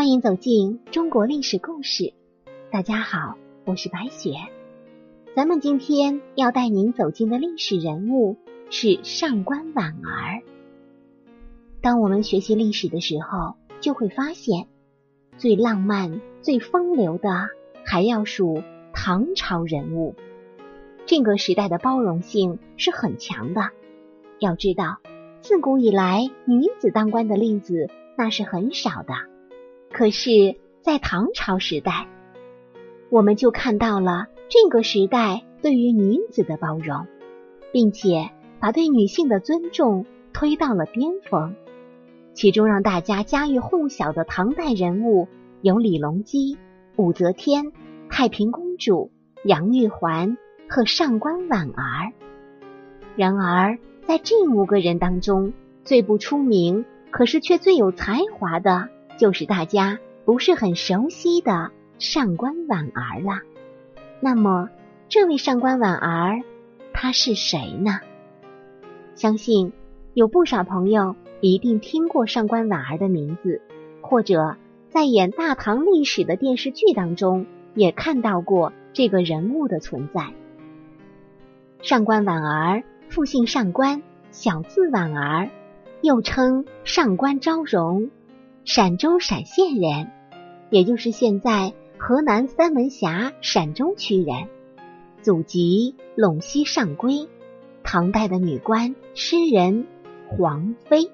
欢迎走进中国历史故事。大家好，我是白雪。咱们今天要带您走进的历史人物是上官婉儿。当我们学习历史的时候，就会发现，最浪漫、最风流的还要数唐朝人物。这个时代的包容性是很强的。要知道，自古以来女子当官的例子那是很少的。可是，在唐朝时代，我们就看到了这个时代对于女子的包容，并且把对女性的尊重推到了巅峰。其中让大家家喻户晓的唐代人物有李隆基、武则天、太平公主、杨玉环和上官婉儿。然而，在这五个人当中，最不出名，可是却最有才华的。就是大家不是很熟悉的上官婉儿了。那么，这位上官婉儿，她是谁呢？相信有不少朋友一定听过上官婉儿的名字，或者在演大唐历史的电视剧当中也看到过这个人物的存在。上官婉儿，复姓上官，小字婉儿，又称上官昭容。陕州陕县人，也就是现在河南三门峡陕州区人，祖籍陇西上邽，唐代的女官、诗人、皇妃。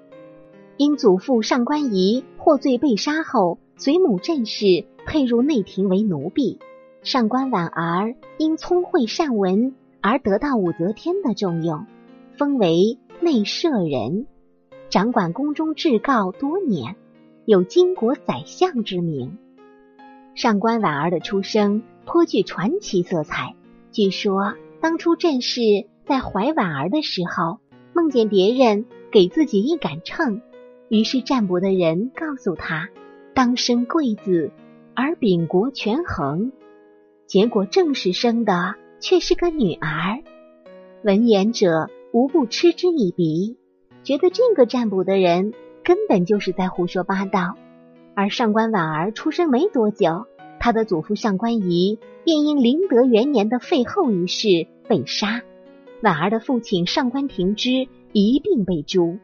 因祖父上官仪获罪被杀后，随母郑氏配入内廷为奴婢。上官婉儿因聪慧善文而得到武则天的重用，封为内舍人，掌管宫中制诰多年。有巾帼宰相之名。上官婉儿的出生颇具传奇色彩。据说当初郑氏在怀婉儿的时候，梦见别人给自己一杆秤，于是占卜的人告诉他，当生贵子而秉国权衡。结果郑氏生的却是个女儿。闻言者无不嗤之以鼻，觉得这个占卜的人。根本就是在胡说八道。而上官婉儿出生没多久，他的祖父上官仪便因麟德元年的废后一事被杀。婉儿的父亲上官庭之一并被诛。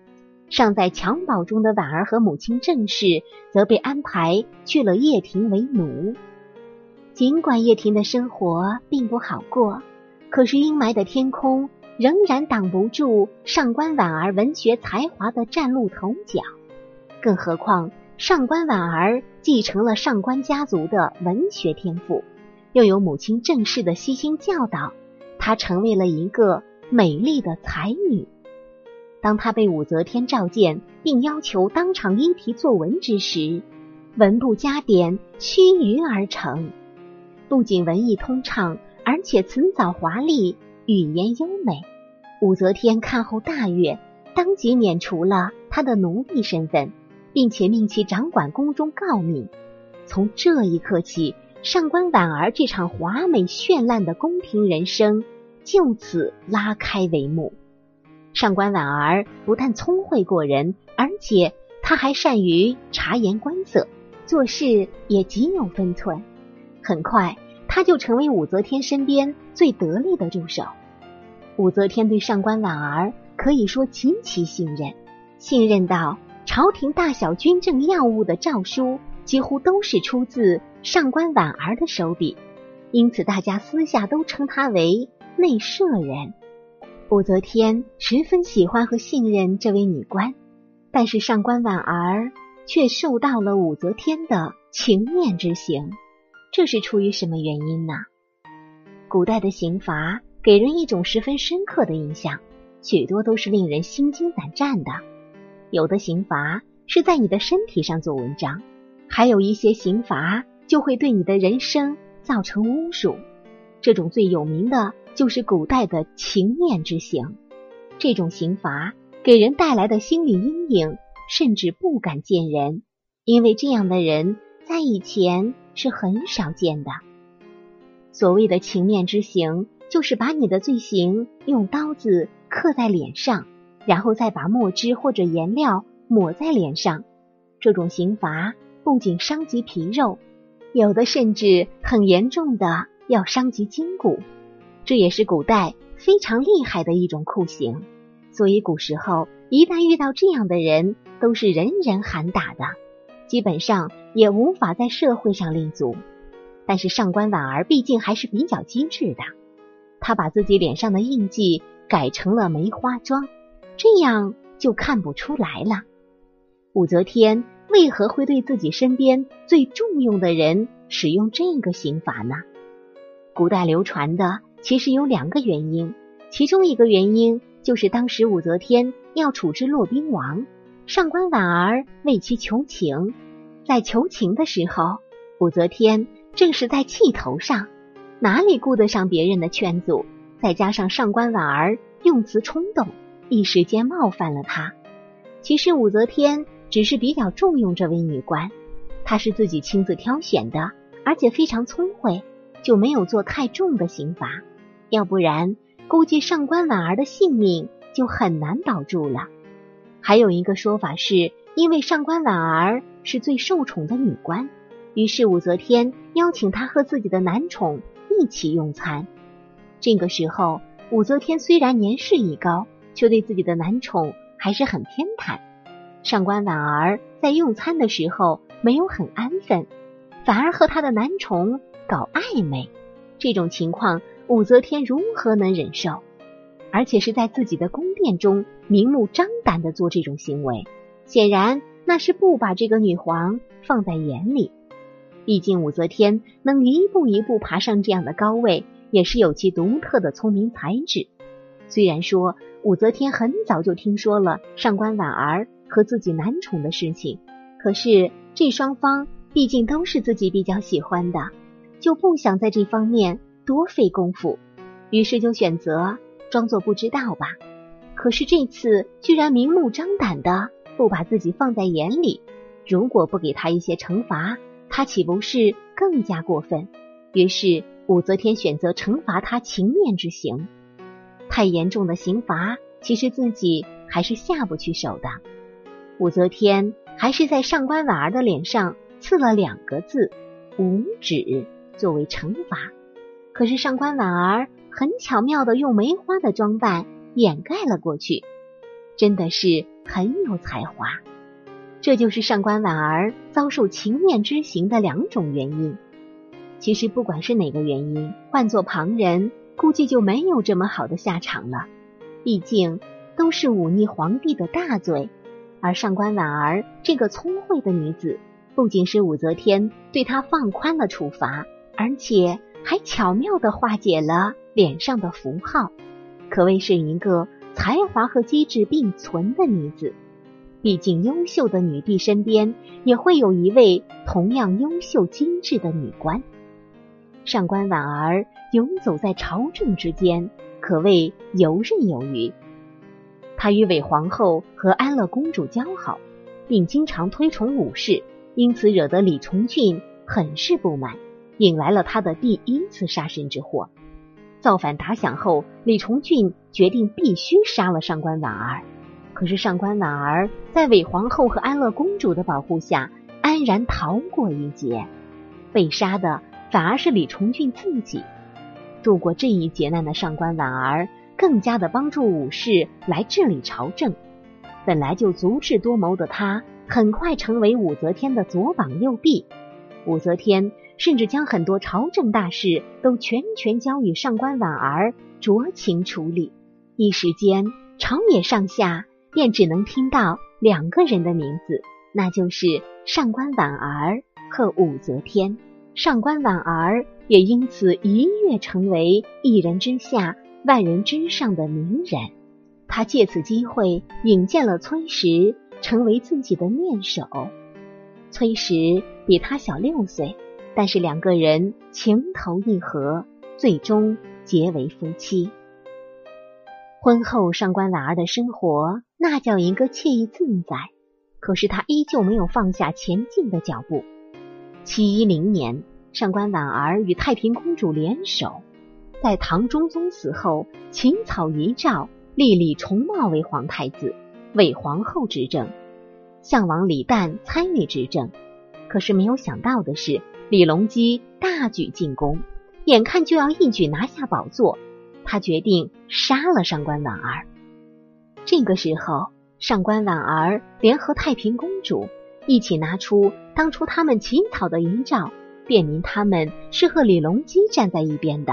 尚在襁褓中的婉儿和母亲郑氏则被安排去了掖庭为奴。尽管掖庭的生活并不好过，可是阴霾的天空。仍然挡不住上官婉儿文学才华的崭露头角，更何况上官婉儿继承了上官家族的文学天赋，又有母亲郑氏的悉心教导，她成为了一个美丽的才女。当她被武则天召见，并要求当场依题作文之时，文不加点须臾而成，不仅文艺通畅，而且辞藻华丽。语言优美，武则天看后大悦，当即免除了他的奴婢身份，并且命其掌管宫中诰命。从这一刻起，上官婉儿这场华美绚烂的宫廷人生就此拉开帷幕。上官婉儿不但聪慧过人，而且她还善于察言观色，做事也极有分寸。很快。他就成为武则天身边最得力的助手。武则天对上官婉儿可以说极其信任，信任到朝廷大小军政要务的诏书几乎都是出自上官婉儿的手笔，因此大家私下都称她为内舍人。武则天十分喜欢和信任这位女官，但是上官婉儿却受到了武则天的情面之刑。这是出于什么原因呢？古代的刑罚给人一种十分深刻的印象，许多都是令人心惊胆战的。有的刑罚是在你的身体上做文章，还有一些刑罚就会对你的人生造成侮辱。这种最有名的就是古代的情面之刑。这种刑罚给人带来的心理阴影，甚至不敢见人，因为这样的人在以前。是很少见的。所谓的情面之刑，就是把你的罪行用刀子刻在脸上，然后再把墨汁或者颜料抹在脸上。这种刑罚不仅伤及皮肉，有的甚至很严重的要伤及筋骨。这也是古代非常厉害的一种酷刑。所以古时候一旦遇到这样的人，都是人人喊打的，基本上也无法在社会上立足。但是上官婉儿毕竟还是比较机智的，她把自己脸上的印记改成了梅花妆，这样就看不出来了。武则天为何会对自己身边最重用的人使用这个刑罚呢？古代流传的其实有两个原因，其中一个原因就是当时武则天要处置骆宾王，上官婉儿为其求情，在求情的时候，武则天。正是在气头上，哪里顾得上别人的劝阻？再加上上官婉儿用词冲动，一时间冒犯了他。其实武则天只是比较重用这位女官，她是自己亲自挑选的，而且非常聪慧，就没有做太重的刑罚。要不然，估计上官婉儿的性命就很难保住了。还有一个说法是，因为上官婉儿是最受宠的女官。于是武则天邀请他和自己的男宠一起用餐。这个时候，武则天虽然年事已高，却对自己的男宠还是很偏袒。上官婉儿在用餐的时候没有很安分，反而和他的男宠搞暧昧。这种情况，武则天如何能忍受？而且是在自己的宫殿中明目张胆的做这种行为，显然那是不把这个女皇放在眼里。毕竟武则天能一步一步爬上这样的高位，也是有其独特的聪明才智。虽然说武则天很早就听说了上官婉儿和自己男宠的事情，可是这双方毕竟都是自己比较喜欢的，就不想在这方面多费功夫，于是就选择装作不知道吧。可是这次居然明目张胆的不把自己放在眼里，如果不给他一些惩罚。他岂不是更加过分？于是武则天选择惩罚他情面之刑。太严重的刑罚，其实自己还是下不去手的。武则天还是在上官婉儿的脸上刺了两个字“无止”作为惩罚。可是上官婉儿很巧妙的用梅花的装扮掩盖了过去，真的是很有才华。这就是上官婉儿遭受情面之刑的两种原因。其实不管是哪个原因，换做旁人估计就没有这么好的下场了。毕竟都是忤逆皇帝的大罪，而上官婉儿这个聪慧的女子，不仅是武则天对她放宽了处罚，而且还巧妙的化解了脸上的符号，可谓是一个才华和机智并存的女子。毕竟，优秀的女帝身边也会有一位同样优秀精致的女官。上官婉儿游走在朝政之间，可谓游刃有余。她与韦皇后和安乐公主交好，并经常推崇武士，因此惹得李重俊很是不满，引来了他的第一次杀身之祸。造反打响后，李重俊决定必须杀了上官婉儿。可是上官婉儿在韦皇后和安乐公主的保护下，安然逃过一劫。被杀的反而是李重俊自己。度过这一劫难的上官婉儿，更加的帮助武士来治理朝政。本来就足智多谋的他，很快成为武则天的左膀右臂。武则天甚至将很多朝政大事都全权交予上官婉儿酌情处理。一时间，朝野上下。便只能听到两个人的名字，那就是上官婉儿和武则天。上官婉儿也因此一跃成为一人之下、万人之上的名人。他借此机会引荐了崔实，成为自己的面首。崔实比他小六岁，但是两个人情投意合，最终结为夫妻。婚后，上官婉儿的生活那叫一个惬意自在。可是她依旧没有放下前进的脚步。七一零年，上官婉儿与太平公主联手，在唐中宗死后，起草遗诏，立李重茂为皇太子，为皇后执政，相王李旦参与执政。可是没有想到的是，李隆基大举进攻，眼看就要一举拿下宝座，他决定杀了上官婉儿。这个时候，上官婉儿联合太平公主一起拿出当初他们起草的遗诏，辨明他们是和李隆基站在一边的。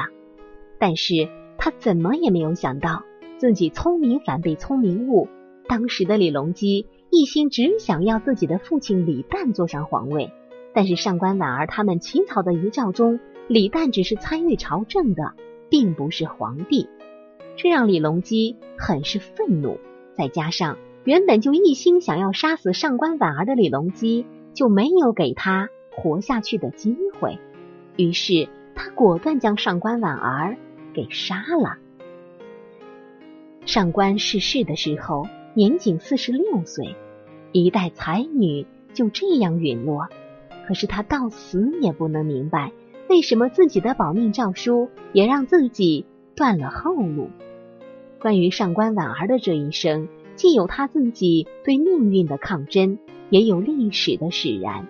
但是他怎么也没有想到，自己聪明反被聪明误。当时的李隆基一心只想要自己的父亲李旦坐上皇位，但是上官婉儿他们起草的遗诏中，李旦只是参与朝政的，并不是皇帝，这让李隆基很是愤怒。再加上原本就一心想要杀死上官婉儿的李隆基，就没有给他活下去的机会，于是他果断将上官婉儿。给杀了。上官逝世的时候，年仅四十六岁，一代才女就这样陨落。可是他到死也不能明白，为什么自己的保命诏书也让自己断了后路。关于上官婉儿的这一生，既有他自己对命运的抗争，也有历史的使然。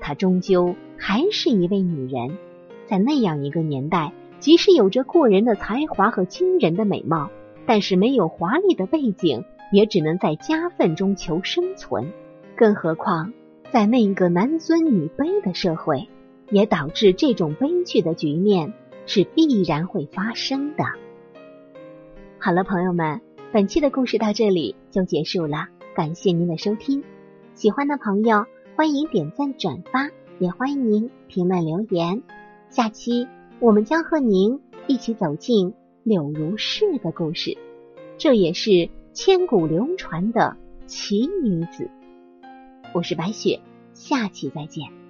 她终究还是一位女人，在那样一个年代。即使有着过人的才华和惊人的美貌，但是没有华丽的背景，也只能在夹缝中求生存。更何况，在那个男尊女卑的社会，也导致这种悲剧的局面是必然会发生的。好了，朋友们，本期的故事到这里就结束了，感谢您的收听。喜欢的朋友欢迎点赞转发，也欢迎您评论留言。下期。我们将和您一起走进柳如是的故事，这也是千古流传的奇女子。我是白雪，下期再见。